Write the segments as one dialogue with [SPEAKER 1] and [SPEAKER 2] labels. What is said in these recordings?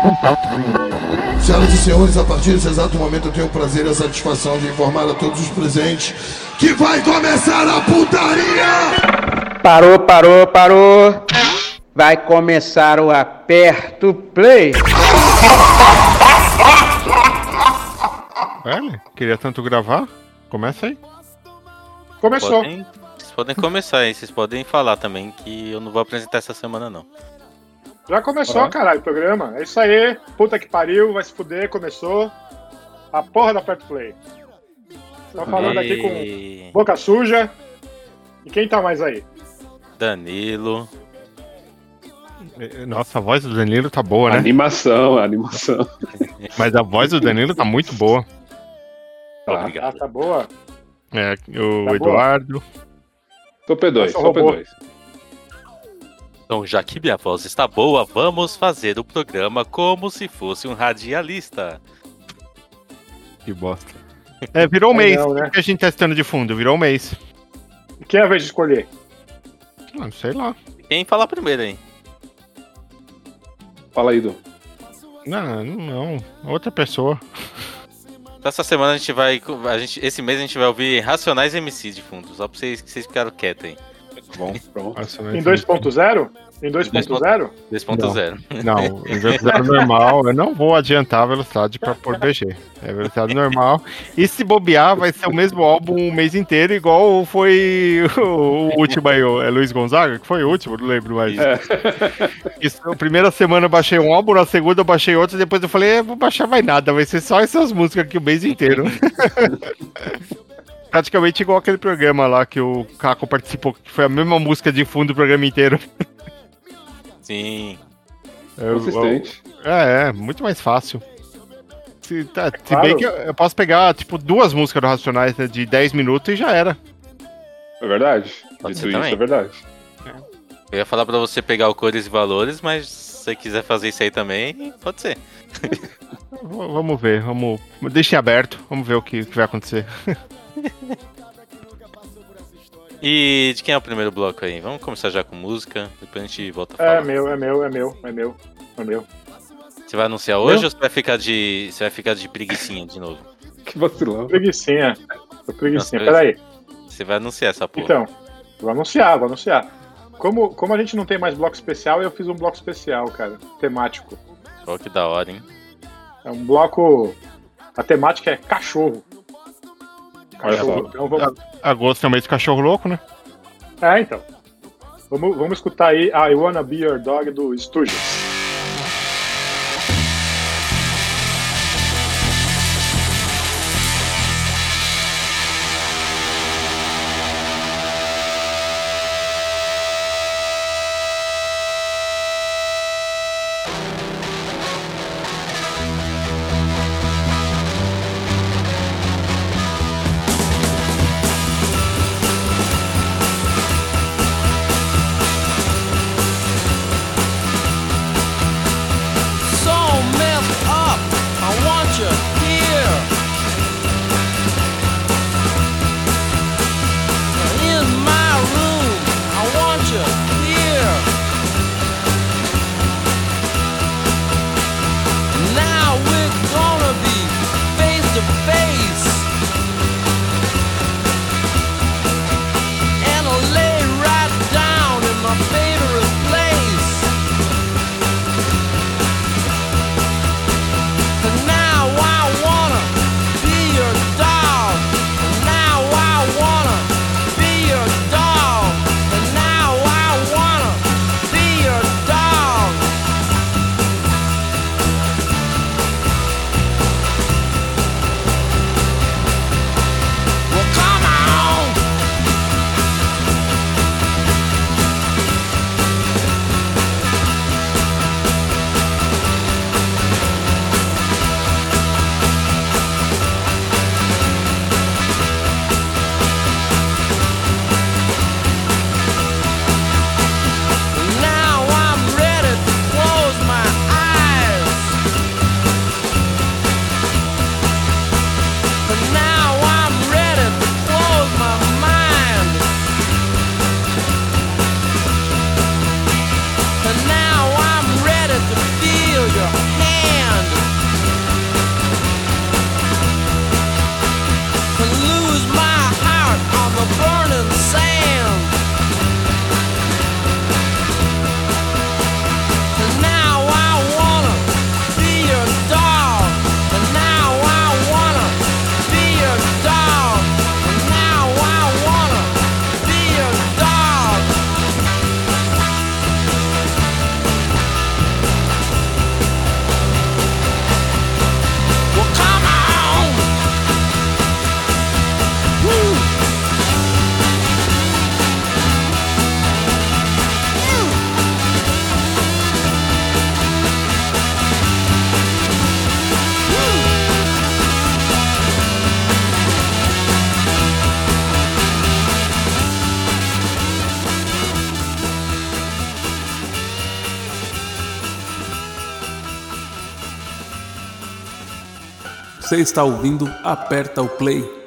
[SPEAKER 1] Senhoras e senhores, a partir desse exato momento eu tenho o prazer e a satisfação de informar a todos os presentes que vai começar a putaria!
[SPEAKER 2] Parou, parou, parou. Vai começar o aperto play.
[SPEAKER 3] Velho, queria tanto gravar. Começa aí.
[SPEAKER 4] Começou.
[SPEAKER 5] Podem, vocês podem começar aí, vocês podem falar também que eu não vou apresentar essa semana não.
[SPEAKER 4] Já começou, caralho, o programa. É isso aí. Puta que pariu, vai se fuder, começou. A porra da Perto Play. Tô falando aqui com
[SPEAKER 5] E-
[SPEAKER 4] boca suja. E quem tá mais aí?
[SPEAKER 5] Danilo.
[SPEAKER 3] Nossa, a voz do Danilo tá boa, né?
[SPEAKER 6] Animação, animação.
[SPEAKER 3] Mas a voz do Danilo tá muito boa.
[SPEAKER 6] Tá.
[SPEAKER 4] Ah,
[SPEAKER 5] Obrigado.
[SPEAKER 4] tá boa.
[SPEAKER 3] É, o
[SPEAKER 4] Tá boa.
[SPEAKER 3] Eduardo.
[SPEAKER 6] Tô P2,
[SPEAKER 4] Nossa,
[SPEAKER 6] só
[SPEAKER 4] robô.
[SPEAKER 6] P2.
[SPEAKER 5] Então, já que minha voz está boa, vamos fazer o programa como se fosse um radialista.
[SPEAKER 3] Que bosta. É, virou um mês.
[SPEAKER 4] não, né?
[SPEAKER 3] O que a gente tá testando de fundo? Virou um mês.
[SPEAKER 4] Quem é a vez de escolher?
[SPEAKER 3] Ah, Não sei lá.
[SPEAKER 5] Quem falar primeiro aí?
[SPEAKER 6] Fala aí, Du.
[SPEAKER 3] Não, não. Outra pessoa.
[SPEAKER 5] Essa semana a gente vai. A gente, esse mês a gente vai ouvir Racionais MC de fundo, só pra vocês que vocês ficaram quietos aí.
[SPEAKER 6] Bom, pronto.
[SPEAKER 4] Em 2.0? Em 2.0?
[SPEAKER 5] 2.0.
[SPEAKER 3] Não, em velocidade normal, eu não vou adiantar a velocidade pra pôr BG. É velocidade normal. E se bobear, vai ser o mesmo álbum o mês inteiro, igual foi o último aí, é Luiz Gonzaga, que foi o último, não lembro mais. Isso, a primeira semana eu baixei um álbum, na segunda eu baixei outro, depois eu falei, é, vou baixar mais nada, vai ser só essas músicas aqui o mês inteiro. Praticamente igual aquele programa lá que o Caco participou, que foi a mesma música de fundo o programa inteiro.
[SPEAKER 5] Sim.
[SPEAKER 3] Eu-
[SPEAKER 6] Consistente.
[SPEAKER 3] É, é, muito mais fácil. Se, tá, se
[SPEAKER 4] Claro.
[SPEAKER 3] bem que eu, eu posso pegar, tipo, duas músicas do Racionais né, de 10 minutos e já era.
[SPEAKER 6] É verdade.
[SPEAKER 5] Pode
[SPEAKER 6] Dito
[SPEAKER 5] ser
[SPEAKER 6] isso,
[SPEAKER 5] também.
[SPEAKER 6] é verdade.
[SPEAKER 5] Eu ia falar pra você pegar o cores e valores, mas se você quiser fazer isso aí também, pode ser.
[SPEAKER 3] V- vamos ver, vamos. Deixem aberto, vamos ver o que, que vai acontecer.
[SPEAKER 5] E de quem é o primeiro bloco aí? Vamos começar já com música, depois a gente volta a falar.
[SPEAKER 4] É meu, é meu, é meu, é meu, é meu.
[SPEAKER 5] Você vai anunciar hoje ou você vai ficar de. Você vai ficar de preguicinha de novo?
[SPEAKER 6] Que vacilão.
[SPEAKER 4] Preguicinha. Tô preguicinha.
[SPEAKER 5] Nossa,
[SPEAKER 4] Peraí.
[SPEAKER 5] Você vai anunciar essa porra.
[SPEAKER 4] Então, vou anunciar, vou anunciar. Como, como a gente não tem mais bloco especial, eu fiz um bloco especial, cara. Temático.
[SPEAKER 5] Pô, que da hora, hein?
[SPEAKER 4] É um bloco. A temática é cachorro. Cachorro. Então vamos,
[SPEAKER 3] Agosto é o mês do cachorro louco, né?
[SPEAKER 4] É, então. Vamos, vamos escutar aí a I Wanna Be Your Dog do Stooges.
[SPEAKER 7] Você está ouvindo Aperta o Play.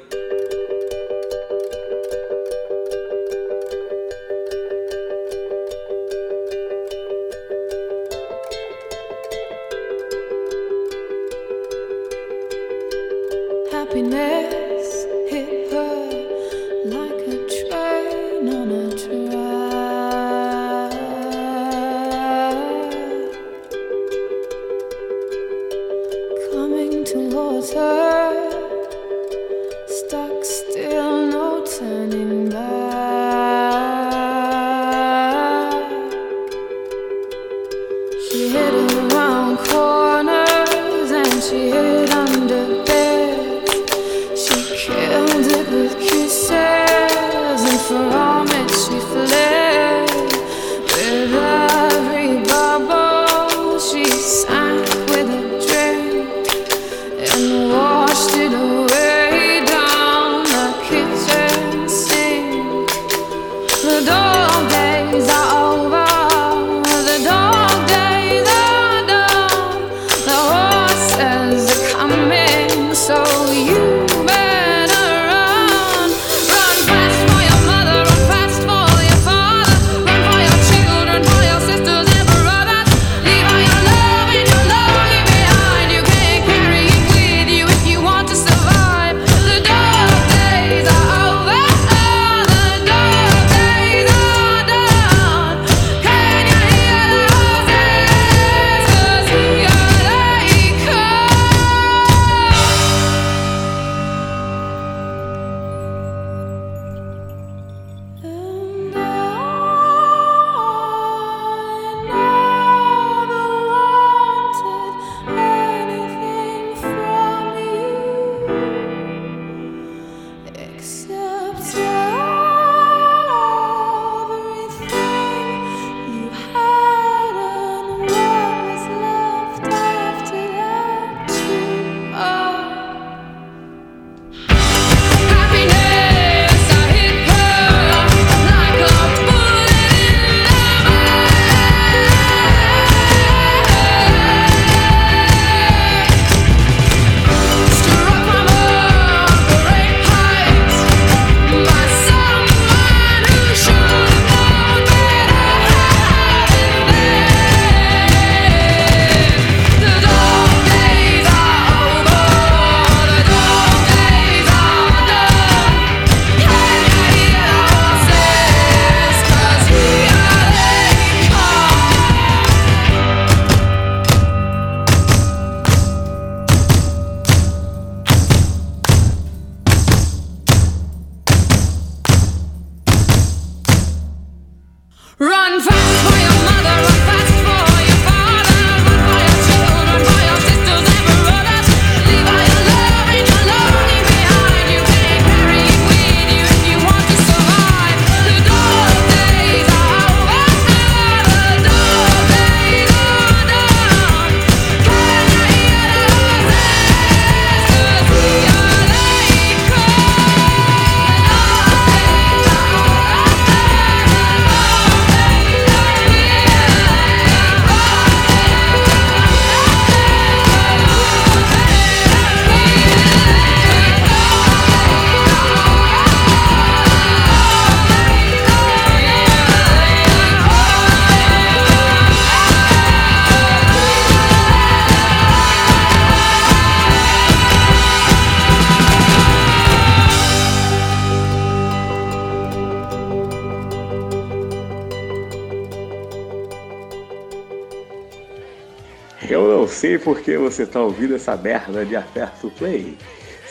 [SPEAKER 8] porque você está ouvindo essa merda de aperto play.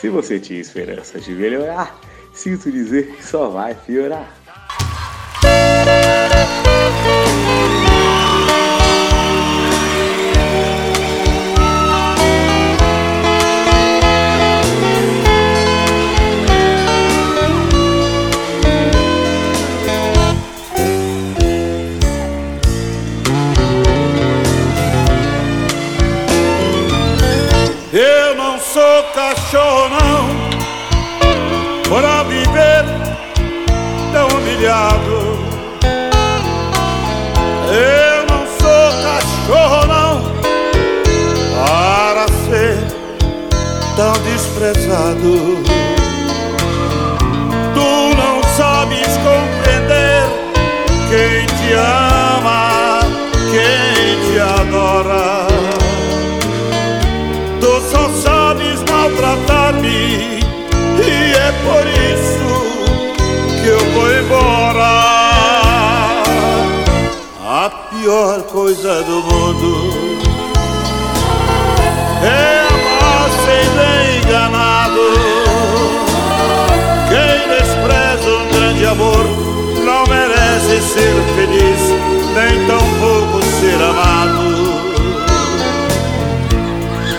[SPEAKER 8] Se você tinha esperança de melhorar, sinto dizer que só vai piorar.
[SPEAKER 9] Desprezado. Tu não sabes compreender quem te ama, quem te adora. Tu só sabes maltratar-me e é por isso que eu vou embora. A pior coisa do mundo é amar sem ser amor não merece ser feliz, nem tampouco ser amado.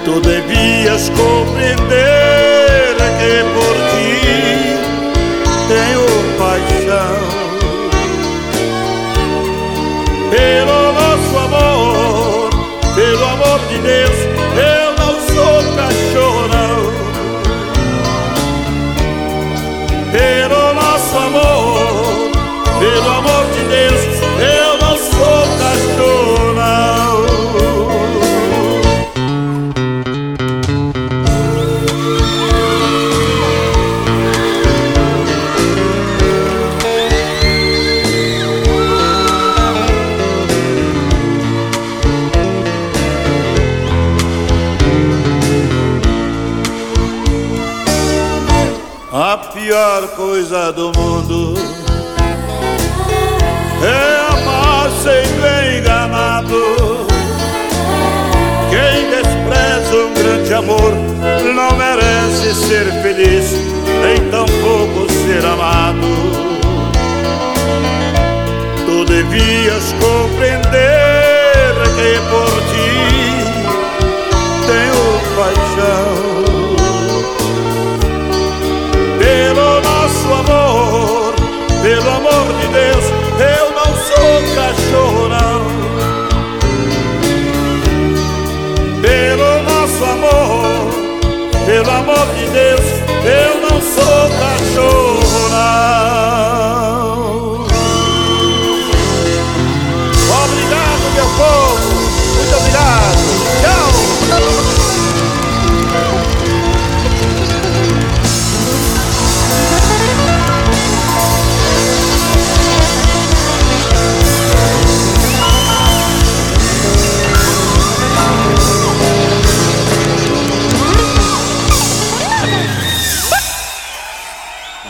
[SPEAKER 9] Tu devias compreender que por ti tenho paixão. Pelo nosso amor, pelo amor de Deus, eu não sou cachorro amor não merece ser feliz, nem tampouco ser amado. Tu devias compreender amor de Deus, eu não sou cachorro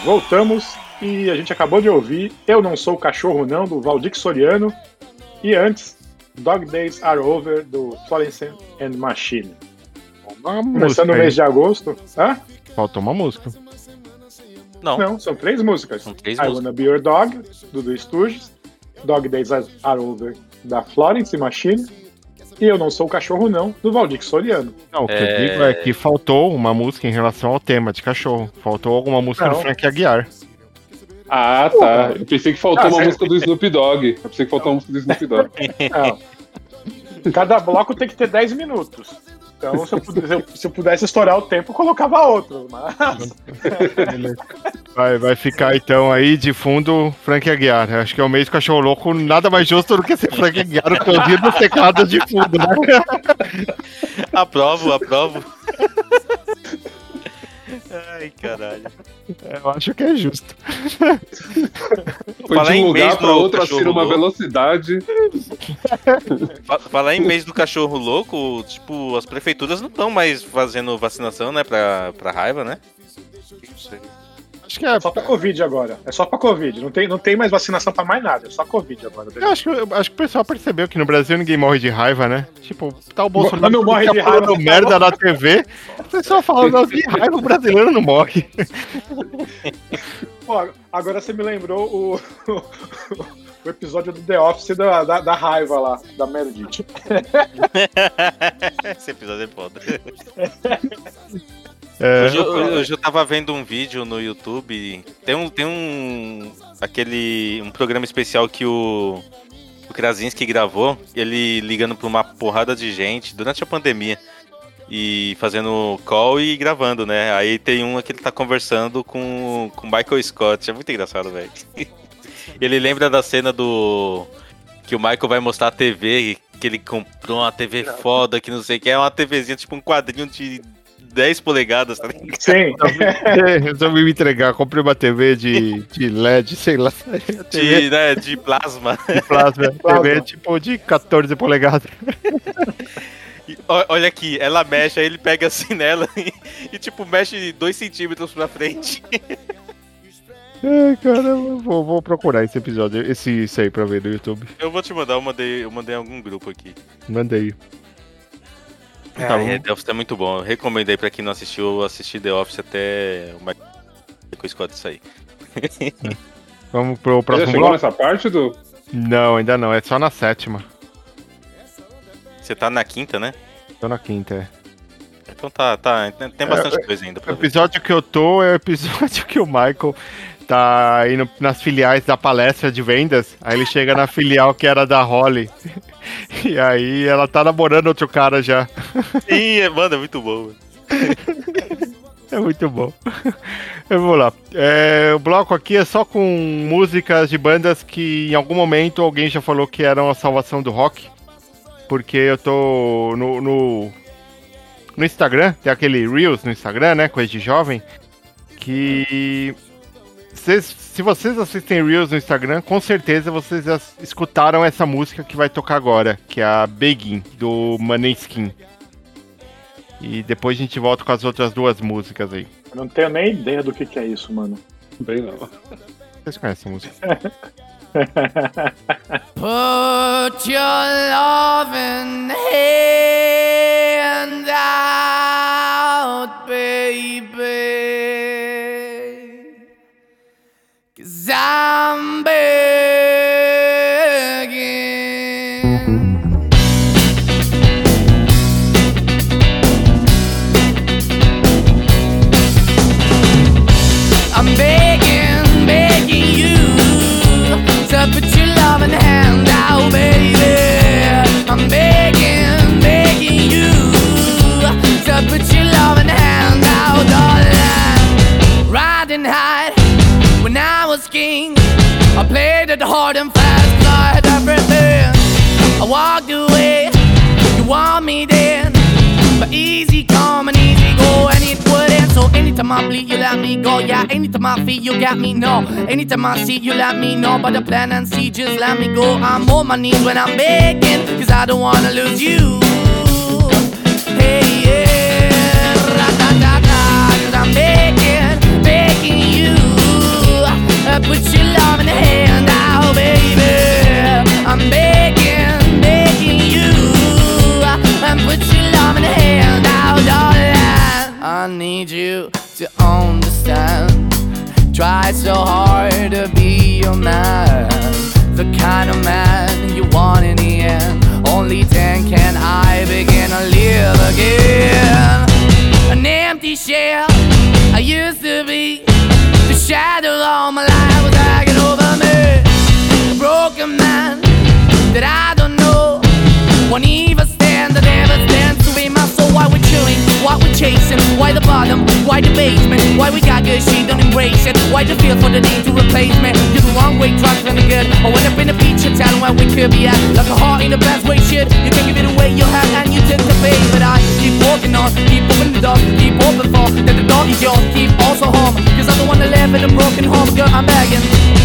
[SPEAKER 4] Voltamos e a gente acabou de ouvir Eu Não Sou Cachorro Não, do Valdir Soriano. E antes, Dog Days Are Over, do Florence and Machine.
[SPEAKER 3] Uma
[SPEAKER 4] Começando o
[SPEAKER 3] aí.
[SPEAKER 4] mês de agosto. Hã?
[SPEAKER 3] Faltou uma música.
[SPEAKER 5] Não.
[SPEAKER 4] Não, são três músicas.
[SPEAKER 5] São três
[SPEAKER 4] I
[SPEAKER 5] músicas.
[SPEAKER 4] Wanna Be Your Dog, do The Stooges. Dog Days Are Over, da Florence Machine. E Eu Não Sou Cachorro Não, do Valdir Soriano.
[SPEAKER 3] Não, o que
[SPEAKER 5] É.
[SPEAKER 3] eu digo é que faltou uma música em relação ao tema de cachorro. Faltou alguma música do
[SPEAKER 4] Não.
[SPEAKER 3] Frank Aguiar.
[SPEAKER 6] Ah, tá. Eu pensei que faltou
[SPEAKER 4] Ah,
[SPEAKER 6] uma
[SPEAKER 4] sério?
[SPEAKER 6] música do Snoop Dogg. Eu pensei que faltou uma música do Snoop Dogg.
[SPEAKER 4] Não. Cada bloco tem que ter 10 minutos. Então, se eu, pudesse, se eu- se eu pudesse estourar o tempo, eu colocava outro. Mas.
[SPEAKER 3] Vai, vai ficar então aí de fundo Frank Aguiar. Acho que é o mês cachorro louco, nada mais justo do que ser Frank Aguiar o cantinho dos teclados de fundo, né?
[SPEAKER 5] Aprovo, aprovo. Ai, caralho.
[SPEAKER 3] Eu acho que é justo.
[SPEAKER 6] Foi
[SPEAKER 5] Falar
[SPEAKER 6] de
[SPEAKER 5] em
[SPEAKER 6] um lugar
[SPEAKER 5] do
[SPEAKER 6] outro assim
[SPEAKER 5] louco.
[SPEAKER 6] velocidade.
[SPEAKER 5] Fa- Falar em mês do cachorro louco, tipo, as prefeituras não estão mais fazendo vacinação, né, pra, pra raiva, né?
[SPEAKER 3] Acho que é.
[SPEAKER 4] Só pra Covid agora. É só pra Covid. Não tem, não tem mais vacinação pra mais nada. É só Covid agora.
[SPEAKER 3] Eu acho, que, eu acho que o pessoal percebeu que no Brasil ninguém morre de raiva, né? Tipo, tá o Bolsonaro
[SPEAKER 4] Não morre de
[SPEAKER 3] fica falando
[SPEAKER 4] raiva.
[SPEAKER 3] merda na TV, o pessoal falando de raiva, o brasileiro não morre.
[SPEAKER 4] Pô, agora você me lembrou o, o episódio do The Office da, da, da raiva lá, da Meredith.
[SPEAKER 5] Esse episódio é foda.
[SPEAKER 3] É,
[SPEAKER 5] Hoje, eu, hoje eu tava vendo um vídeo no YouTube. Tem um. Tem um. aquele. um programa especial que o. O Krasinski gravou, ele ligando pra uma porrada de gente durante a pandemia. E fazendo call e gravando, né? Aí tem um que ele tá conversando com com o Michael Scott. É muito engraçado, velho. Ele lembra da cena do. Que o Michael vai mostrar a TV, que ele comprou uma TV foda, que não sei o que. É uma TVzinha, tipo um quadrinho de 10 polegadas, tá ligado?
[SPEAKER 4] Sim.
[SPEAKER 3] Resolvi me entregar, comprei uma TV de, de LED, sei lá.
[SPEAKER 5] De, né, de plasma.
[SPEAKER 3] de plasma.
[SPEAKER 4] Plasma.
[SPEAKER 3] TV tipo de 14 polegadas.
[SPEAKER 5] E, olha aqui, ela mexe, aí ele pega assim nela e, e, tipo, mexe 2 centímetros pra frente.
[SPEAKER 3] Ai, caramba, vou, vou procurar esse episódio, esse isso aí pra ver no YouTube.
[SPEAKER 5] Eu vou te mandar, eu mandei, eu mandei em algum grupo aqui.
[SPEAKER 3] Mandei.
[SPEAKER 5] Tá
[SPEAKER 3] Tá
[SPEAKER 5] é,
[SPEAKER 3] bom.
[SPEAKER 5] The Office é muito bom. Eu recomendei pra quem não assistiu, eu assisti The Office até o Michael Scott sair.
[SPEAKER 3] Vamos pro
[SPEAKER 6] Já
[SPEAKER 3] próximo
[SPEAKER 6] chegou
[SPEAKER 3] bloco?
[SPEAKER 6] nessa parte do.
[SPEAKER 3] Não, ainda não, é só na sétima.
[SPEAKER 5] Você tá na quinta, né?
[SPEAKER 3] Tô na quinta, é.
[SPEAKER 5] Então tá, tá. tem- Tem bastante coisa ainda
[SPEAKER 3] O
[SPEAKER 5] pra ver.
[SPEAKER 3] episódio que eu tô é o episódio que o Michael tá indo nas filiais da palestra de vendas. Aí ele chega na filial que era da Holly. E aí ela tá namorando outro cara já.
[SPEAKER 5] Sim, é- mano, é muito bom.
[SPEAKER 3] É muito bom. Vamos lá. É, o bloco aqui é só com músicas de bandas que em algum momento alguém já falou que eram a salvação do rock. Porque eu tô no, no, no Instagram, tem aquele Reels no Instagram, né? Coisa de jovem. Que. Vocês, se vocês assistem Reels no Instagram, com certeza vocês já escutaram essa música que vai tocar agora, que é a Begin, do Maneskin. E depois a gente volta com as outras duas músicas aí.
[SPEAKER 4] Eu não tenho nem ideia do que, que é isso, mano.
[SPEAKER 6] Bem, não.
[SPEAKER 3] Vocês conhecem a música?
[SPEAKER 10] Put your loving hand out, baby. Zombie! Easy come and easy go, and it wouldn't. So anytime I bleed, you let me go. Yeah, anytime I feel, you got me. No, anytime I see, you let me know. But the plan and see, just let me go. I'm on my knees when I'm begging, cause I don't wanna lose you. Hey, yeah, that I don't know. Won't even stand, I never stand to be my soul. Why we chewing? Why we chasing? Why the bottom? Why the basement? Why we got good, she don't embrace it? Why the feel for the need to replace me? You're the wrong way, trying to be good. I went up in the feature town where we could be at. Like a heart in the best way, shit. You can give it away, you have, and you took the bait. But I keep walking on, keep opening the door, keep open for that the door is yours. Keep also home, cause I'm the one that live in a broken home, girl. I'm begging.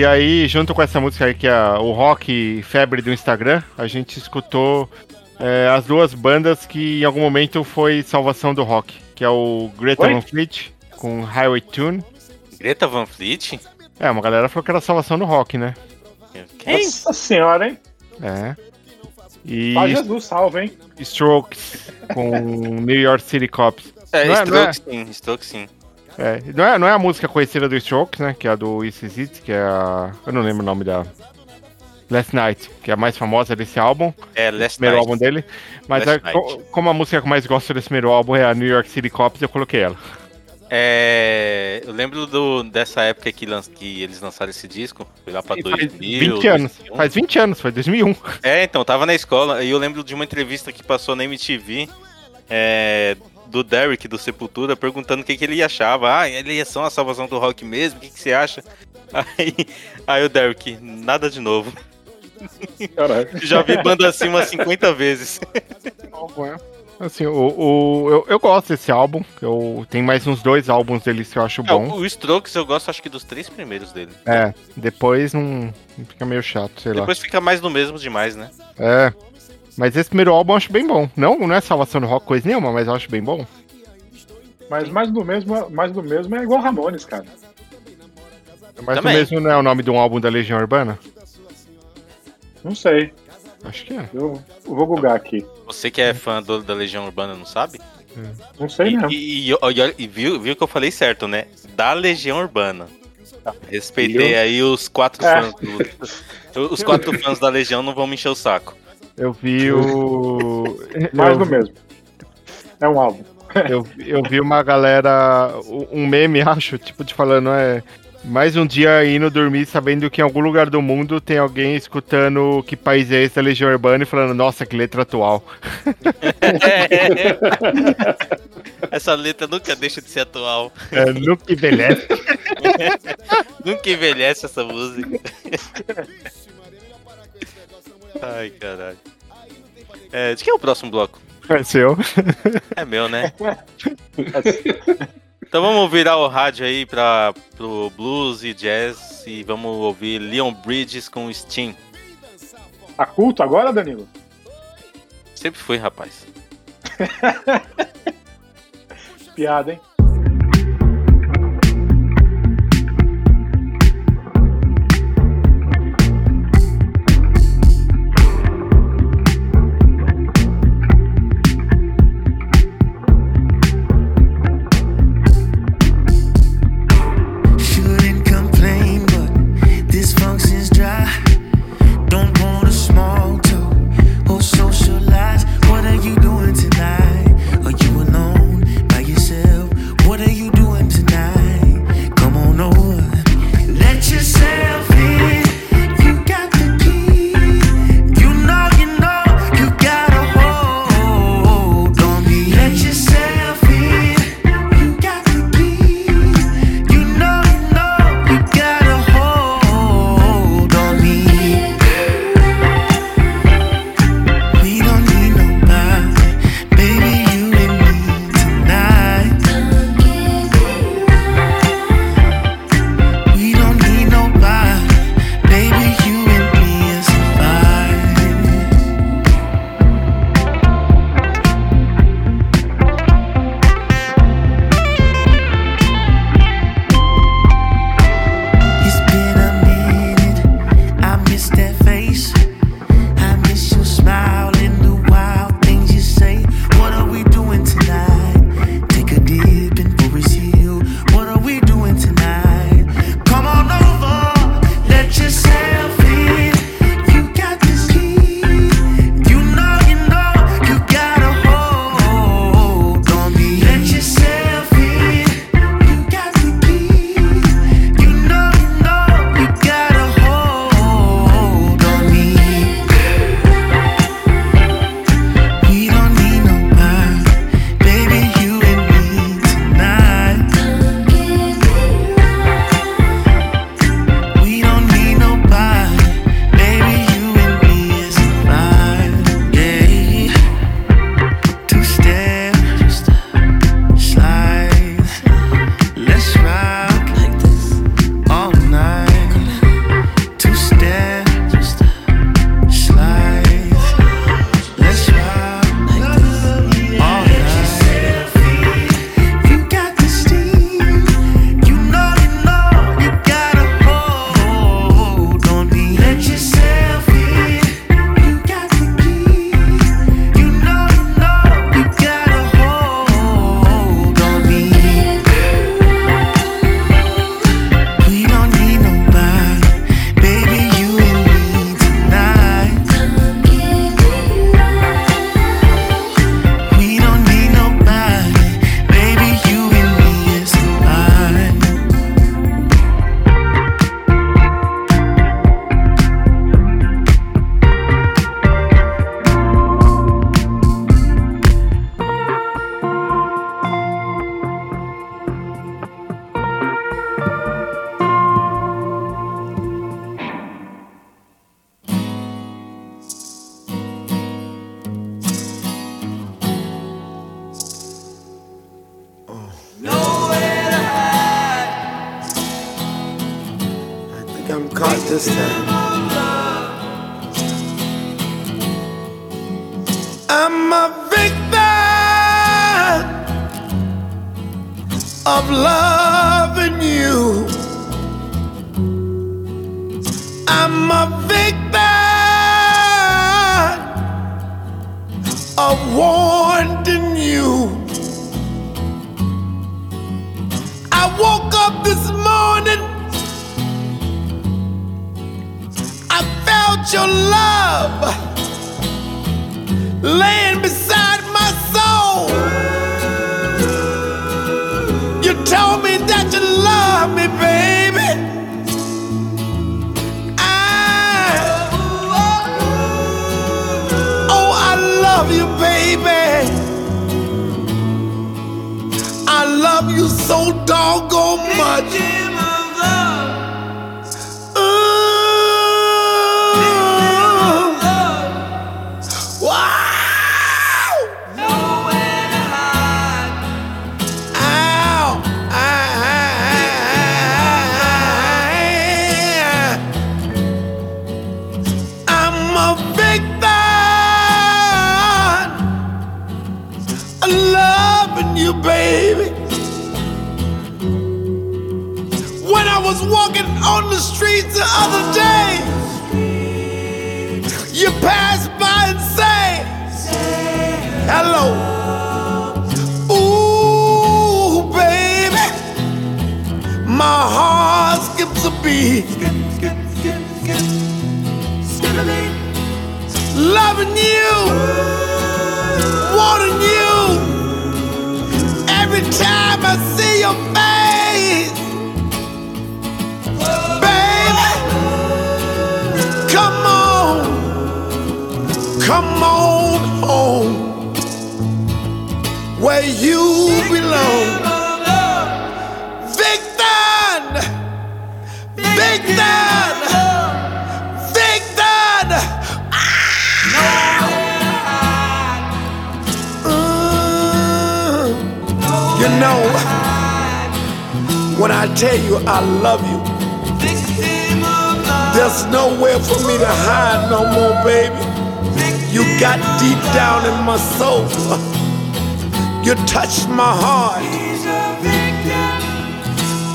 [SPEAKER 3] E aí, junto com essa música aí, que é o rock febre do Instagram, a gente escutou é, as duas bandas que em algum momento foi salvação do rock, que é o Greta
[SPEAKER 4] Oi?
[SPEAKER 3] Van Fleet com Highway Tune.
[SPEAKER 5] Greta Van Fleet?
[SPEAKER 3] É, uma galera falou que era salvação do rock, né?
[SPEAKER 5] Quem?
[SPEAKER 4] Nossa senhora, hein?
[SPEAKER 3] É. E
[SPEAKER 4] Paz Jesus, salve, hein?
[SPEAKER 3] Strokes com New York City Cops.
[SPEAKER 5] É,
[SPEAKER 3] Não é- não é-
[SPEAKER 5] Strokes sim, Strokes sim.
[SPEAKER 3] É, não é, não é a música conhecida do Strokes, né? Que é a do Easy It, que é a. Eu não lembro o nome da. Last Night, que é a mais famosa desse álbum.
[SPEAKER 5] É, Last
[SPEAKER 3] primeiro
[SPEAKER 5] Night.
[SPEAKER 3] álbum dele. Mas é, como a música que eu mais gosto desse primeiro álbum é a New York City Cops, eu coloquei ela.
[SPEAKER 5] É, eu lembro do, dessa época que, que eles lançaram esse disco, foi lá pra
[SPEAKER 3] Faz
[SPEAKER 5] 2000.
[SPEAKER 3] 20 anos.
[SPEAKER 5] 2001.
[SPEAKER 3] Faz 20 anos, foi 2001.
[SPEAKER 5] É, então, tava na escola e eu lembro de uma entrevista que passou na MTV é, do Derek do Sepultura perguntando o que, que ele achava. Ah, eles são a salvação do rock mesmo? O que, que você acha? Aí, aí o Derek, nada de novo.
[SPEAKER 6] Caralho.
[SPEAKER 5] Já vi banda assim umas 50 vezes.
[SPEAKER 3] Assim, o, o- eu, eu gosto desse álbum. Eu, tem mais uns dois álbuns deles que eu acho
[SPEAKER 5] É,
[SPEAKER 3] bom.
[SPEAKER 5] o Strokes eu gosto acho que dos três primeiros dele.
[SPEAKER 3] É, depois não fica meio chato, sei lá.
[SPEAKER 5] Depois fica mais no mesmo demais, né?
[SPEAKER 3] É. Mas esse primeiro álbum eu acho bem bom. Não, não é salvação do rock coisa nenhuma, mas eu acho bem bom.
[SPEAKER 4] Mas mais do mesmo, mais do mesmo é igual Ramones, cara.
[SPEAKER 3] Mas o
[SPEAKER 5] Também.
[SPEAKER 3] mesmo não é o nome de um álbum da Legião Urbana?
[SPEAKER 4] Não sei.
[SPEAKER 3] Acho que é.
[SPEAKER 4] Eu, eu vou googar aqui.
[SPEAKER 5] Você que é fã do- da Legião Urbana não sabe?
[SPEAKER 4] Não sei
[SPEAKER 5] E,
[SPEAKER 4] mesmo.
[SPEAKER 5] e- e- e- e viu, viu que eu falei certo, né? Da Legião Urbana. Respeitei
[SPEAKER 4] Viu?
[SPEAKER 5] aí os quatro
[SPEAKER 4] É.
[SPEAKER 5] fãs. do- os quatro fãs da Legião não vão me encher o saco.
[SPEAKER 3] Eu vi o.
[SPEAKER 4] Mais do mesmo. É um álbum.
[SPEAKER 3] eu, eu vi uma galera. Um meme, acho, tipo, de falando, é. Mais um dia indo dormir sabendo que em algum lugar do mundo tem alguém escutando que país é esse da Legião Urbana e falando, nossa, que letra atual.
[SPEAKER 5] Essa letra nunca deixa de ser atual.
[SPEAKER 3] É, nunca envelhece.
[SPEAKER 5] nunca envelhece essa música. Ai, caralho. É, de quem é o próximo bloco?
[SPEAKER 3] É seu.
[SPEAKER 5] É meu, né? Então vamos virar o rádio aí pra, pro blues e jazz e vamos ouvir Leon Bridges com Steam.
[SPEAKER 4] Tá culto agora, Danilo?
[SPEAKER 5] Sempre fui, rapaz.
[SPEAKER 4] Piada, hein?
[SPEAKER 11] I'm a victim of loving you. I'm a victim of wanting you. I woke up this morning. I felt your love laying beside my soul. You told me that you love me, baby. I, oh, I love you, baby. I love you so doggone much. Streets the other day, you pass by and say, Hello. Ooh, baby, my heart skips a beat. Loving you, wanting you. Every time I see your you belong. Victor, Victor, Victor. You know, when I tell you I love you, there's nowhere for me to hide no more, baby. You got deep down in my soul. You touched my heart.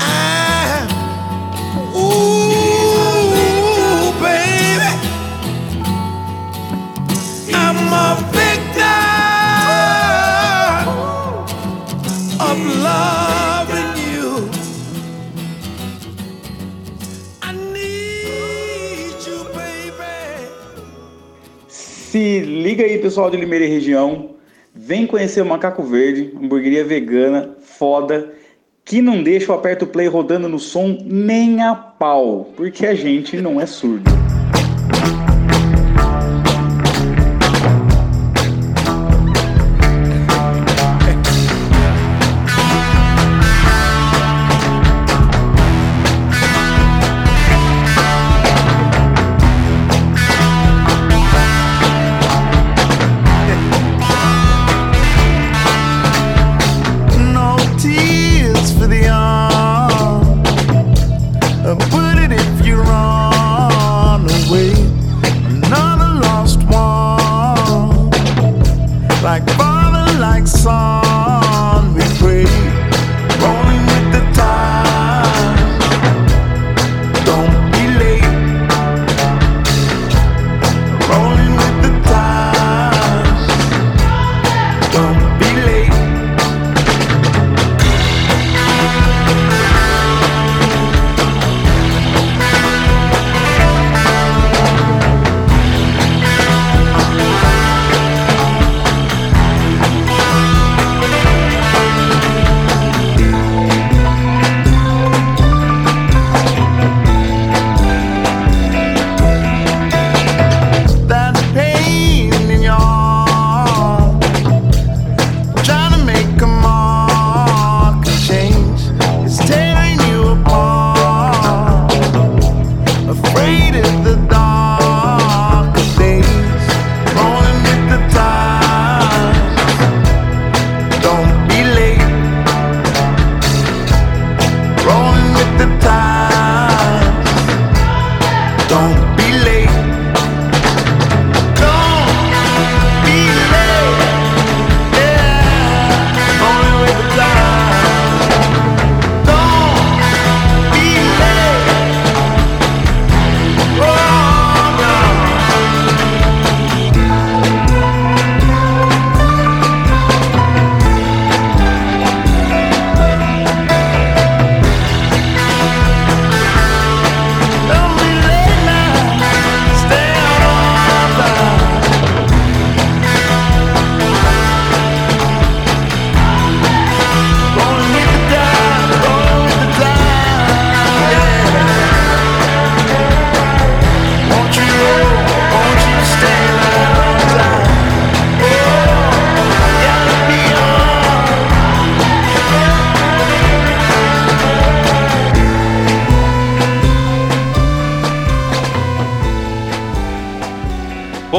[SPEAKER 11] I- ooh, baby. I'm a victim of loving you. I need you, baby.
[SPEAKER 12] Se liga aí, pessoal de Limeira e região. Vem conhecer o Macaco Verde, hamburgueria vegana, foda, que não deixa o aperto play rodando no som nem a pau, porque a gente não é surdo.
[SPEAKER 9] like father, like son.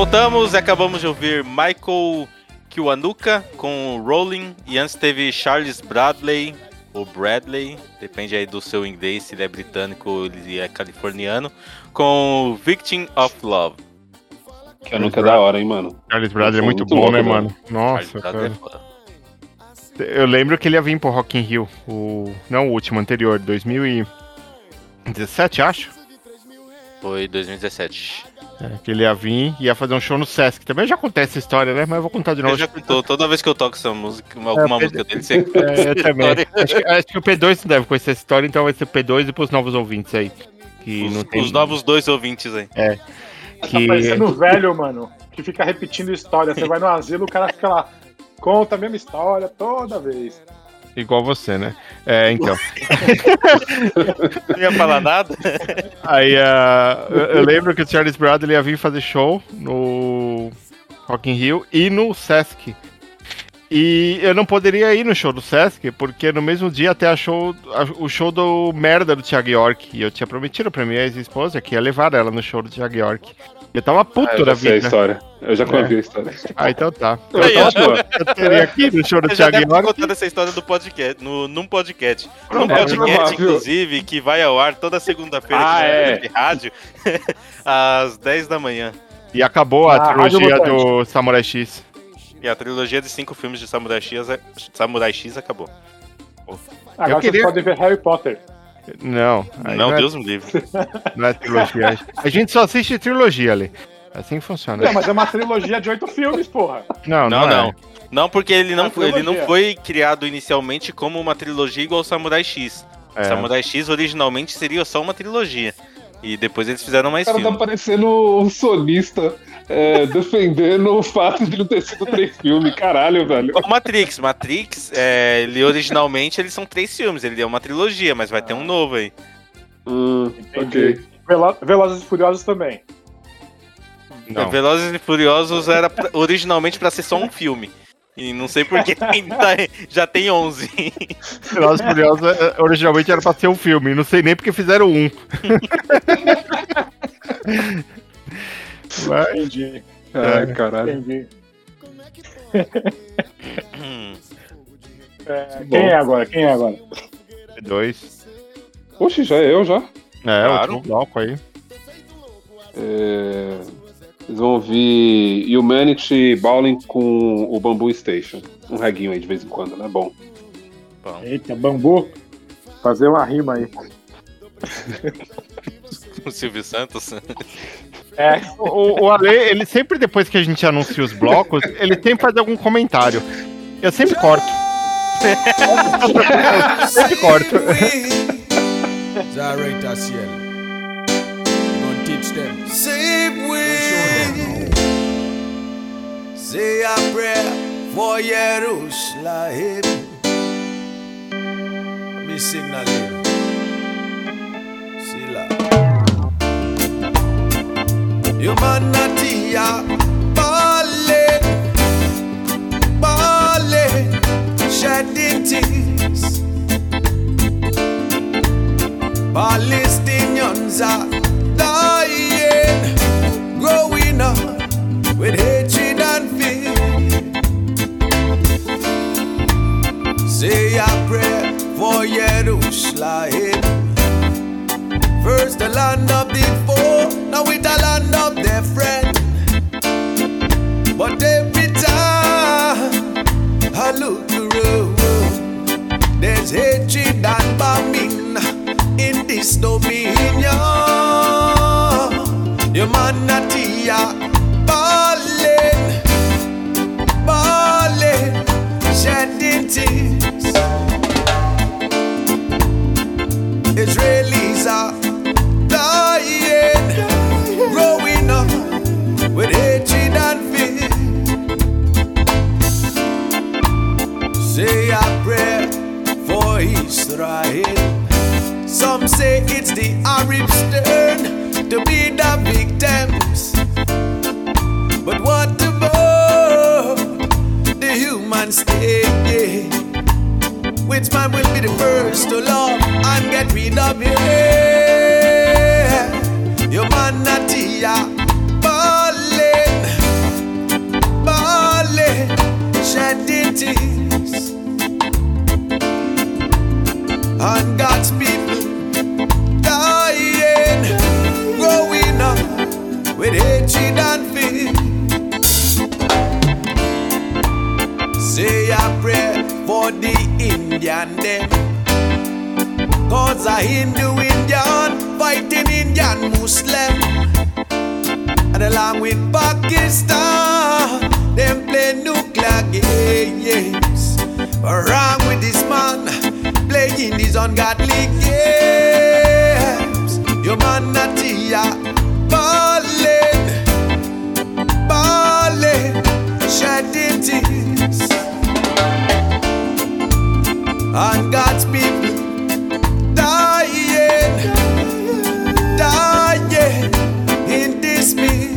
[SPEAKER 5] Voltamos e acabamos de ouvir Michael Kiwanuka com Rolling e antes teve Charles Bradley ou Bradley, depende aí do seu inglês, se ele é britânico ou ele é californiano, com Victim of Love.
[SPEAKER 6] Que eu nunca é da hora, hein, mano.
[SPEAKER 3] Charles Bradley é muito,
[SPEAKER 6] Muito
[SPEAKER 3] bom,
[SPEAKER 6] louco,
[SPEAKER 3] né, mano? Nossa,
[SPEAKER 5] Charles Bradley é
[SPEAKER 3] cara.
[SPEAKER 5] foda.
[SPEAKER 3] Eu lembro que ele ia vir pro Rock in Rio, o não o último, anterior, 2017, acho.
[SPEAKER 5] Foi 2017.
[SPEAKER 3] É, que ele ia vir e ia fazer um show no Sesc. Também já contei essa história, né? Mas eu vou contar de novo.
[SPEAKER 5] Eu já contou, toda vez que eu toco essa música, alguma
[SPEAKER 3] É,
[SPEAKER 5] música dele, você
[SPEAKER 3] É, eu também. Acho que, acho que o P2 não deve conhecer essa história, então vai ser o P2 e pros novos ouvintes aí. Que
[SPEAKER 5] Os,
[SPEAKER 3] não tem...
[SPEAKER 5] os novos dois ouvintes aí.
[SPEAKER 3] É.
[SPEAKER 4] Tá
[SPEAKER 3] Que...
[SPEAKER 4] parecendo velho, mano, que fica repetindo história. Você vai no asilo, o cara fica lá, conta a mesma história toda vez.
[SPEAKER 3] Igual você, né? É, então.
[SPEAKER 5] Não ia falar nada?
[SPEAKER 3] Aí ah, eu, eu lembro que o Charles Bradley ia vir fazer show no Rock in Rio e no Sesc. E eu não poderia ir no show do Sesc, porque no mesmo dia até a show, a- o show do merda do Thiago York. E eu tinha prometido pra minha ex-esposa que ia levar ela no show do Thiago York. Eu tava puto
[SPEAKER 6] Ah, eu
[SPEAKER 3] da
[SPEAKER 6] já sei a
[SPEAKER 3] vida.
[SPEAKER 6] história. Eu já
[SPEAKER 3] É.
[SPEAKER 6] conheci a história.
[SPEAKER 3] Ah, então tá.
[SPEAKER 6] Eu
[SPEAKER 5] Aí,
[SPEAKER 6] tava,
[SPEAKER 3] Eu teria aqui no show do
[SPEAKER 5] Eu
[SPEAKER 3] Thiago York.
[SPEAKER 5] contado essa história do podcast, no, num podcast. Num
[SPEAKER 6] É
[SPEAKER 5] podcast, inclusive, que vai ao ar toda segunda-feira
[SPEAKER 6] Ah, é.
[SPEAKER 5] de rádio, às 10 da manhã.
[SPEAKER 3] E acabou a
[SPEAKER 4] Ah,
[SPEAKER 3] trilogia do Samurai X.
[SPEAKER 5] E a trilogia de cinco filmes de Samurai X, é- Samurai X acabou.
[SPEAKER 4] Agora
[SPEAKER 3] queria-
[SPEAKER 4] vocês podem ver Harry Potter.
[SPEAKER 3] Não,
[SPEAKER 5] não,
[SPEAKER 3] é-
[SPEAKER 5] Deus me livre.
[SPEAKER 3] Não é trilogia. A gente só assiste trilogia ali. Assim funciona.
[SPEAKER 4] Não, mas é uma trilogia de oito filmes, porra.
[SPEAKER 3] Não,
[SPEAKER 5] Não,
[SPEAKER 3] não,
[SPEAKER 5] não.
[SPEAKER 3] é.
[SPEAKER 5] Não, porque ele não,
[SPEAKER 4] É
[SPEAKER 5] foi, ele não foi criado inicialmente como uma trilogia igual Samurai X.
[SPEAKER 3] É.
[SPEAKER 5] Samurai X originalmente seria só uma trilogia. E depois eles fizeram
[SPEAKER 6] O
[SPEAKER 5] mais
[SPEAKER 6] cara tá
[SPEAKER 5] filmes.
[SPEAKER 6] parecendo um sonista é, defendendo o fato de não ter sido três filmes. Caralho, velho.
[SPEAKER 5] O Matrix, Matrix, é, ele originalmente eles são três filmes, ele é uma trilogia, mas vai ter um novo aí.
[SPEAKER 6] Hum, ok.
[SPEAKER 4] Velo- Velozes e Furiosos também.
[SPEAKER 3] Não.
[SPEAKER 5] Velozes e Furiosos era pra- originalmente pra ser só um filme. E não sei por que ainda já tem 11.
[SPEAKER 3] Velozes e Furiosos é, originalmente era pra ser um filme. Não sei nem porque fizeram um. Mas,
[SPEAKER 4] Entendi,
[SPEAKER 6] Ai, caralho.
[SPEAKER 4] entendi.
[SPEAKER 5] Hum,
[SPEAKER 4] É, quem é agora? Quem é agora?
[SPEAKER 3] dois.
[SPEAKER 6] Oxe, já é eu já?
[SPEAKER 3] É,
[SPEAKER 5] Claro.
[SPEAKER 3] outro bloco aí.
[SPEAKER 6] É, Vocês vão ouvir Humanity Bowling com o Bamboo Station. Um reguinho aí de vez em quando, né? Bom.
[SPEAKER 5] bom.
[SPEAKER 4] Eita, bambu. Fazer uma rima aí.
[SPEAKER 5] O Silvio Santos.
[SPEAKER 4] É,
[SPEAKER 3] O, o Ale, ele sempre, depois que a gente anuncia os blocos, ele sempre faz algum comentário. Eu sempre corto. Eu sempre corto.
[SPEAKER 11] Zarek Tasiel. Gonna teach them.
[SPEAKER 9] Save we. Say a prayer for Jerusalem.
[SPEAKER 11] Me signal you.
[SPEAKER 9] Humanity are balling, balling, shedding tears. Palestinians are dying, growing up with hatred and fear. Say a prayer for Jerusalem. First, the land of the four
[SPEAKER 11] now we the land of their friend. But every time I look around, there's hatred and bombing in this dominion. Humanity. Yeah say it's the Arabs' turn to be the victims. But what about the human state? Which man will be the first to love and get rid of it? Say a prayer for the Indian them. Cause a Hindu Indian fighting Indian Muslim. And along with Pakistan, them play nuclear games. What's wrong with this man playing these ungodly games? Your man not here, ballin', ballin', shedding tears. And God's people dying, dying in dismay.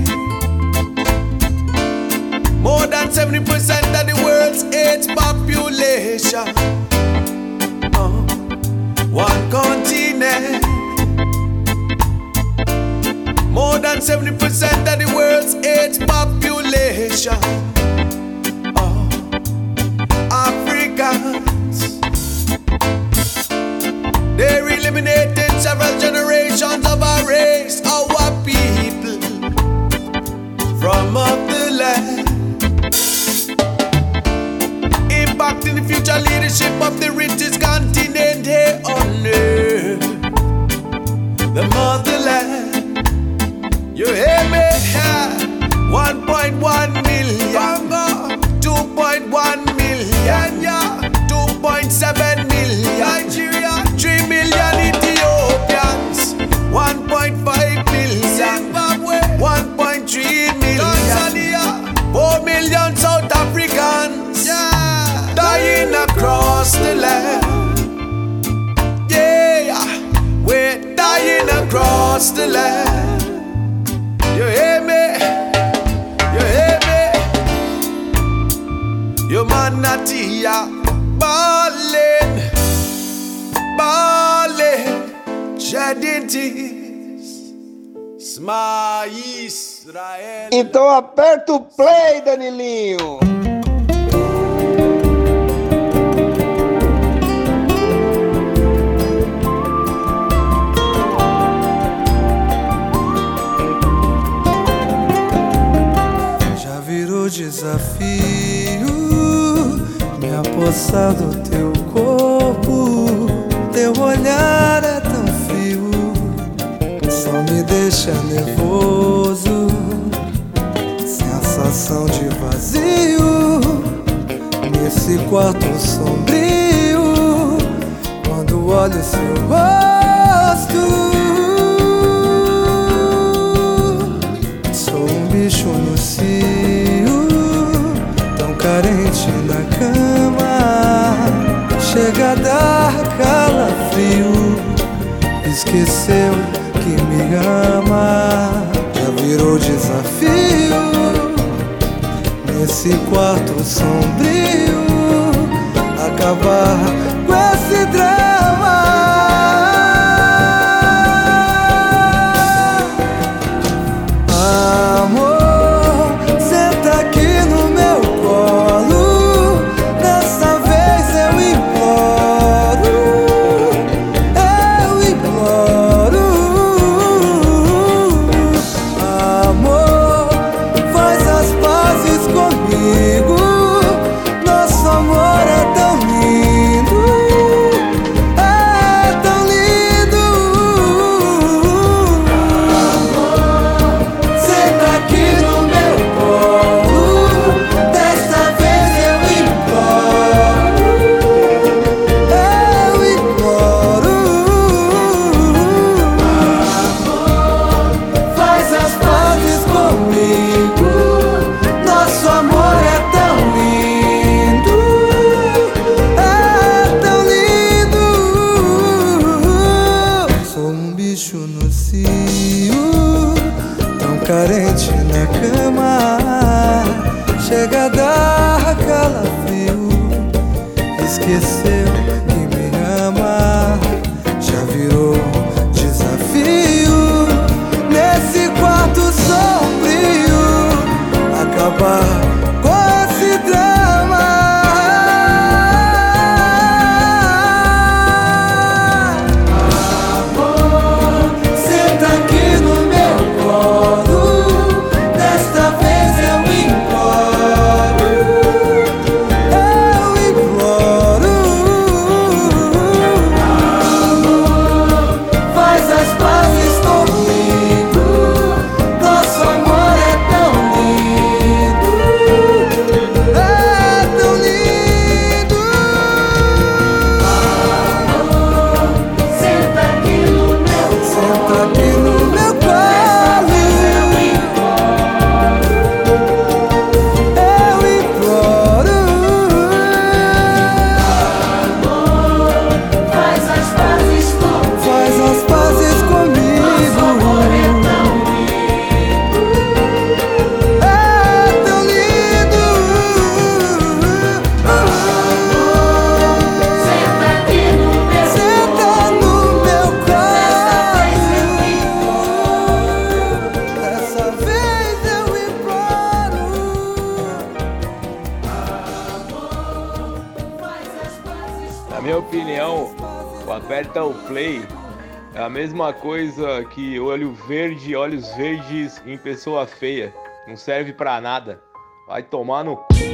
[SPEAKER 11] More than 70% of the world's AIDS population. Uh, one continent. More than 70% of the world's AIDS population. Uh, Africans. Several generations of our race, our people, from up the land. Impacting the future leadership of the richest continent here on earth, the motherland. You hear me? 1.1 million, 2.1 million, yeah, 2.7 across the land. Yeah, we're dying across the land. You hear me? You hear me? Your man not here, ballin', ballin', shedding tears. Smile Israel.
[SPEAKER 13] Então aperta o play, Danilinho.
[SPEAKER 11] Desafio me apossar do teu corpo. Teu olhar é tão frio, só me deixa nervoso. Sensação de vazio nesse quarto sombrio. Quando olho seu rosto. Chega a dar calafrio, esqueceu que me ama. Já virou desafio nesse quarto sombrio. Acabar com esse drama.
[SPEAKER 14] mesma coisa que olho verde, olhos verdes em pessoa feia. Não serve para nada. Vai tomar no cu.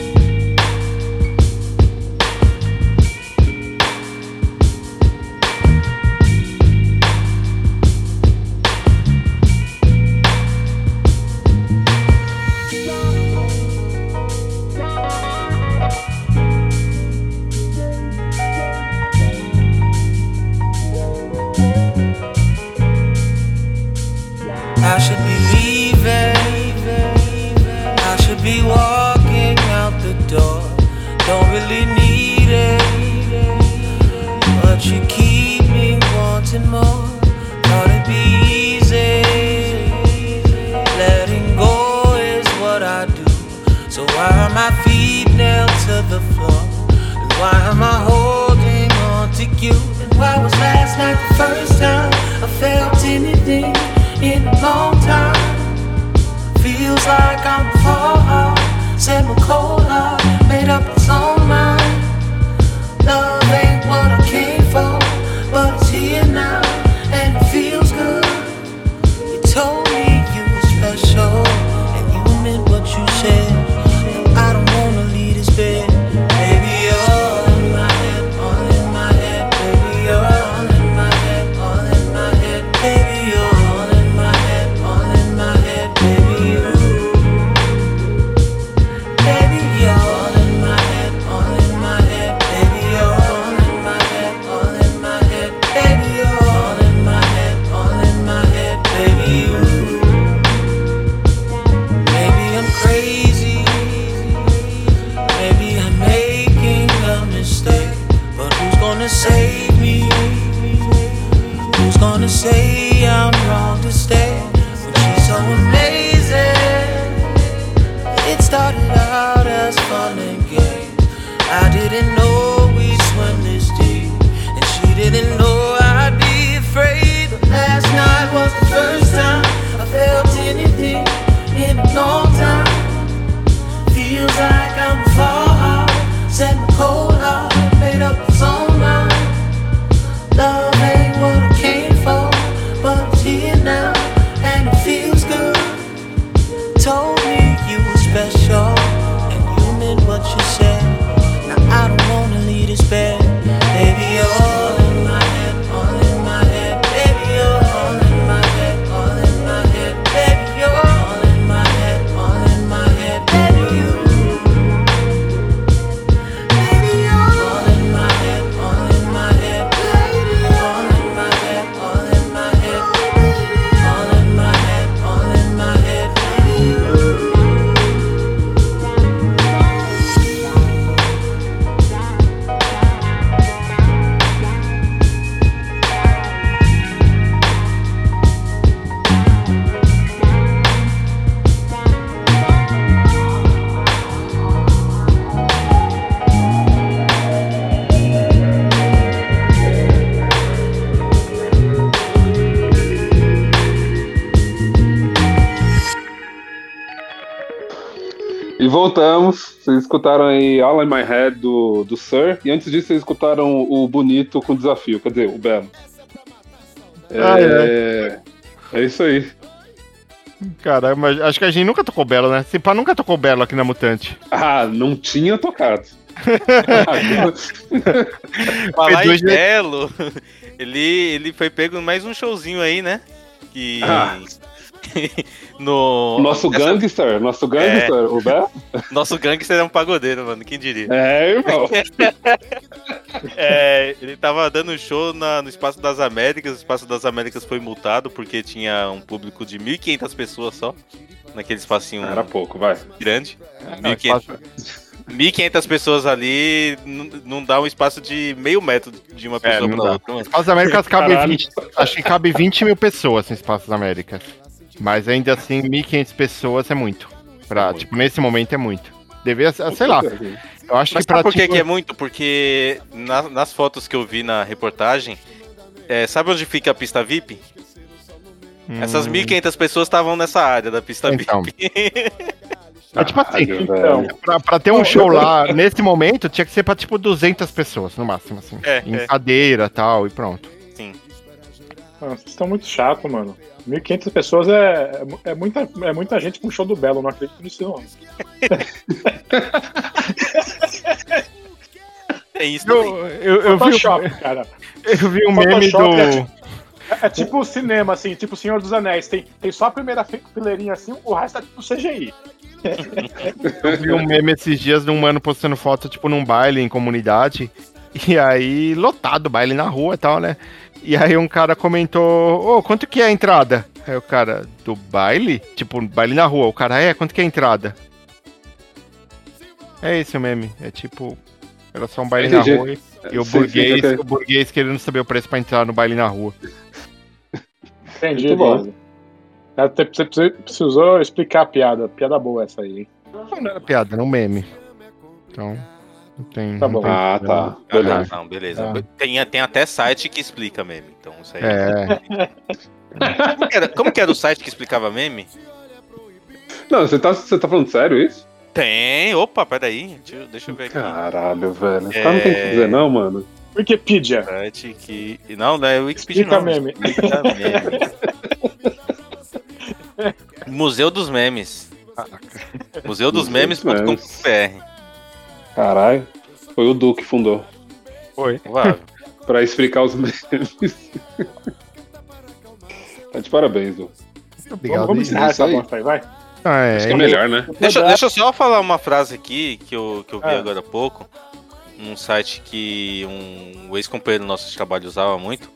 [SPEAKER 6] Voltamos. Vocês escutaram aí All in My Head do, do Sir. E antes disso, vocês escutaram o Bonito com Desafio. Quer dizer, o Belo. É,
[SPEAKER 3] Ah, é.
[SPEAKER 6] é isso aí.
[SPEAKER 3] Caramba, mas acho que a gente nunca tocou Belo, né? Se pá, nunca tocou Belo aqui na Mutante.
[SPEAKER 6] Ah, não tinha tocado.
[SPEAKER 5] Falar em Belo, ele, ele foi pego em mais um showzinho aí, né? Que.
[SPEAKER 6] Ah.
[SPEAKER 5] no.
[SPEAKER 6] Nosso
[SPEAKER 5] nessa-
[SPEAKER 6] gangster, nosso gangster, o Belo.
[SPEAKER 5] Nosso gangster é um pagodeiro, mano. Quem diria?
[SPEAKER 6] É, irmão.
[SPEAKER 5] É, ele tava dando show na- no Espaço das Américas. O Espaço das Américas foi multado porque tinha um público de 1.500 pessoas só. Naquele espacinho
[SPEAKER 6] Era pouco, vai.
[SPEAKER 5] grande.
[SPEAKER 3] Não,
[SPEAKER 5] 1.500 1.500 pessoas ali não, dá um espaço de meio metro de uma
[SPEAKER 3] É,
[SPEAKER 5] pessoa pra
[SPEAKER 3] dá.
[SPEAKER 5] outra.
[SPEAKER 3] Espaço das Américas cabe
[SPEAKER 6] Caralho.
[SPEAKER 3] 20. Acho que cabe 20 mil pessoas no Espaço das Américas. Mas ainda assim, 1.500 pessoas é muito. Pra, Tipo, nesse momento é muito. Ser, sei lá. Eu acho
[SPEAKER 5] Mas
[SPEAKER 3] que pra
[SPEAKER 5] sabe por que,
[SPEAKER 3] tipo,
[SPEAKER 5] que é muito? Porque na- nas fotos que eu vi na reportagem, é, sabe onde fica a pista VIP? Essas
[SPEAKER 3] Hum.
[SPEAKER 5] 1.500 pessoas estavam nessa área da pista
[SPEAKER 3] Então.
[SPEAKER 5] VIP.
[SPEAKER 3] É tipo assim,
[SPEAKER 6] Então.
[SPEAKER 3] pra, pra ter um show lá, nesse momento, tinha que ser pra tipo 200 pessoas, no máximo, assim.
[SPEAKER 5] É,
[SPEAKER 3] em
[SPEAKER 5] é.
[SPEAKER 3] cadeira e tal, e pronto.
[SPEAKER 5] Sim.
[SPEAKER 4] Ah, vocês estão muito chato, mano. 1.500 pessoas é, é é muita, é muita gente com show do Belo, não acredito nisso não.
[SPEAKER 5] É isso
[SPEAKER 3] Eu, eu, eu vi,
[SPEAKER 4] Photoshop, cara.
[SPEAKER 3] eu vi um meme
[SPEAKER 4] Photoshop é
[SPEAKER 3] do.
[SPEAKER 4] tipo- É, é tipo cinema, assim, tipo Senhor dos Anéis. Tem, tem só a primeira fi- fileirinha assim, o resto é tipo CGI.
[SPEAKER 3] Eu vi um meme esses dias de um mano postando foto, tipo, num baile em comunidade. E aí, lotado, baile na rua e tal, né? E aí um cara comentou, ô, quanto que é a entrada? Aí o cara, do baile? Tipo, baile na rua. O cara, é, quanto que é a entrada? É esse o meme. É tipo, era só um baile
[SPEAKER 6] Entendi.
[SPEAKER 3] na rua e, e o,
[SPEAKER 6] Sim, sim,
[SPEAKER 3] burguês, o burguês querendo saber o preço pra entrar no baile na rua.
[SPEAKER 4] Entendi,
[SPEAKER 6] Muito bom.
[SPEAKER 4] Cara, Você precisou explicar a piada. Piada boa essa aí, hein?
[SPEAKER 3] Não era piada, era um meme. Então, tem.
[SPEAKER 4] Tá bom.
[SPEAKER 3] tem
[SPEAKER 6] Ah, tá. Beleza.
[SPEAKER 5] Ah, não, beleza.
[SPEAKER 3] Ah.
[SPEAKER 5] Tem, tem até site que explica meme. Então, isso aí.
[SPEAKER 3] É.
[SPEAKER 5] Como, que era, como que era o site que explicava meme?
[SPEAKER 6] Não, você tá, você tá falando sério isso?
[SPEAKER 5] Tem. Opa, peraí. Deixa, eu- deixa eu ver aqui.
[SPEAKER 6] Caralho, velho. Esse cara não tem o que
[SPEAKER 5] É.
[SPEAKER 6] dizer, não, mano.
[SPEAKER 4] Wikipedia.
[SPEAKER 5] Site que. Não, não é o Wikipedia.
[SPEAKER 4] Explica
[SPEAKER 5] não,
[SPEAKER 4] meme.
[SPEAKER 5] Explica meme. Museu dos Memes. Museu dos
[SPEAKER 6] Museu dos
[SPEAKER 5] Memes.com.br.
[SPEAKER 6] Caralho. Foi o Du que fundou.
[SPEAKER 3] Foi.
[SPEAKER 5] Provável.
[SPEAKER 6] Pra explicar os memes. tá de parabéns, Du.
[SPEAKER 3] Obrigado.
[SPEAKER 4] Vamos, vamos encerrar
[SPEAKER 6] isso
[SPEAKER 4] essa
[SPEAKER 6] aí.
[SPEAKER 4] bosta aí, vai.
[SPEAKER 3] Ah, é.
[SPEAKER 6] Acho que é melhor, né?
[SPEAKER 5] Deixa, deixa eu só falar uma frase aqui que eu, que eu vi
[SPEAKER 4] Ah.
[SPEAKER 5] agora há pouco. Um site que um ex-companheiro nosso de trabalho usava muito.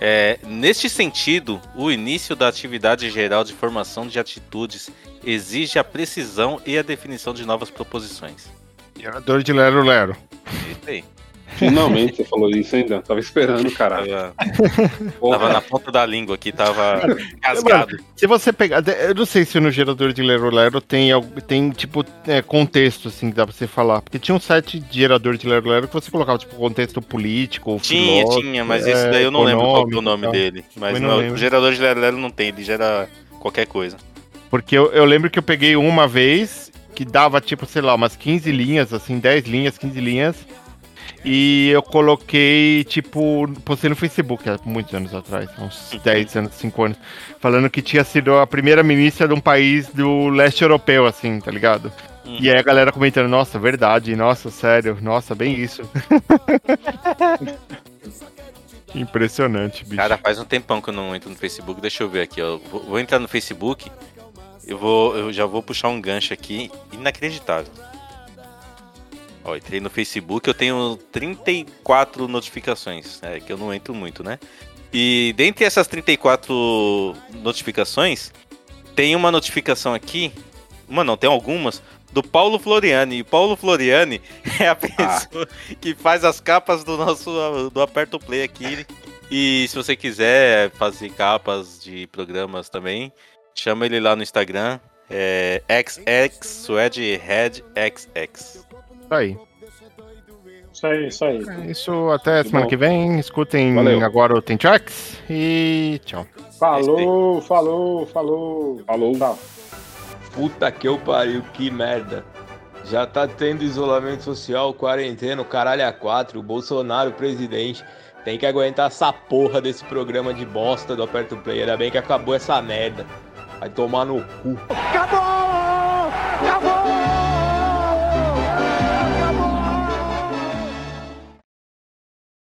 [SPEAKER 5] É, neste sentido, o início da atividade geral de formação de atitudes exige a precisão e a definição de novas proposições.
[SPEAKER 3] Gerador de Lero Lero.
[SPEAKER 5] Isso aí.
[SPEAKER 6] Finalmente você falou isso ainda. Tava esperando, caralho.
[SPEAKER 5] Tava, tava na ponta da língua aqui, tava rasgado.
[SPEAKER 3] Se você pegar. Eu não sei se no gerador de Lero Lero tem, tem tipo, é, contexto, assim, que dá pra você falar. Porque tinha um site de gerador de Lero Lero que você colocava, tipo, contexto político,
[SPEAKER 5] Tinha,
[SPEAKER 3] filósofo,
[SPEAKER 5] tinha, mas
[SPEAKER 3] é,
[SPEAKER 5] esse daí eu não lembro qual que é o nome dele. Mas
[SPEAKER 3] não
[SPEAKER 5] não, o gerador de Lero Lero não tem, ele gera qualquer coisa.
[SPEAKER 3] Porque eu, eu lembro que eu peguei uma vez que dava, tipo, sei lá, umas 15 linhas, assim, 10 linhas, 15 linhas. E eu coloquei, tipo, postei no Facebook há muitos anos atrás, uns 10 anos, 5 anos, falando que tinha sido a primeira ministra de um país do leste europeu, assim, tá ligado? E aí a galera comentando, nossa, verdade, nossa, sério, nossa, bem isso. Impressionante, bicho.
[SPEAKER 5] Cara, faz um tempão que eu não entro no Facebook. Deixa eu ver aqui, ó. Vou entrar no Facebook. Eu vou, eu já vou puxar um gancho aqui inacreditável. Ó, entrei no Facebook, eu tenho 34 notificações, é, que eu não entro muito, né? E dentre essas 34 notificações, tem uma notificação aqui, uma não, tem algumas, do Paulo Floriani. E Paulo Floriani é a pessoa que faz as capas do nosso do Aperto Play aqui. E se você quiser fazer capas de programas também, chama ele lá no Instagram, é XXSwedHeadXX.
[SPEAKER 3] Tá aí.
[SPEAKER 4] Isso aí, isso aí.
[SPEAKER 3] É Isso até semana
[SPEAKER 4] bom.
[SPEAKER 3] que vem. Escutem
[SPEAKER 4] Valeu.
[SPEAKER 3] agora o Tem Tracks e tchau.
[SPEAKER 4] Falou, falou, falou.
[SPEAKER 6] Falou.
[SPEAKER 4] Tchau.
[SPEAKER 14] Puta que eu pariu, que merda.
[SPEAKER 15] Já tá tendo isolamento social, quarentena, o caralho a quatro, o Bolsonaro presidente. Tem que aguentar essa porra desse programa de bosta do Aperto Play. Ainda bem que acabou essa merda. Vai tomar no cu.
[SPEAKER 16] Acabou!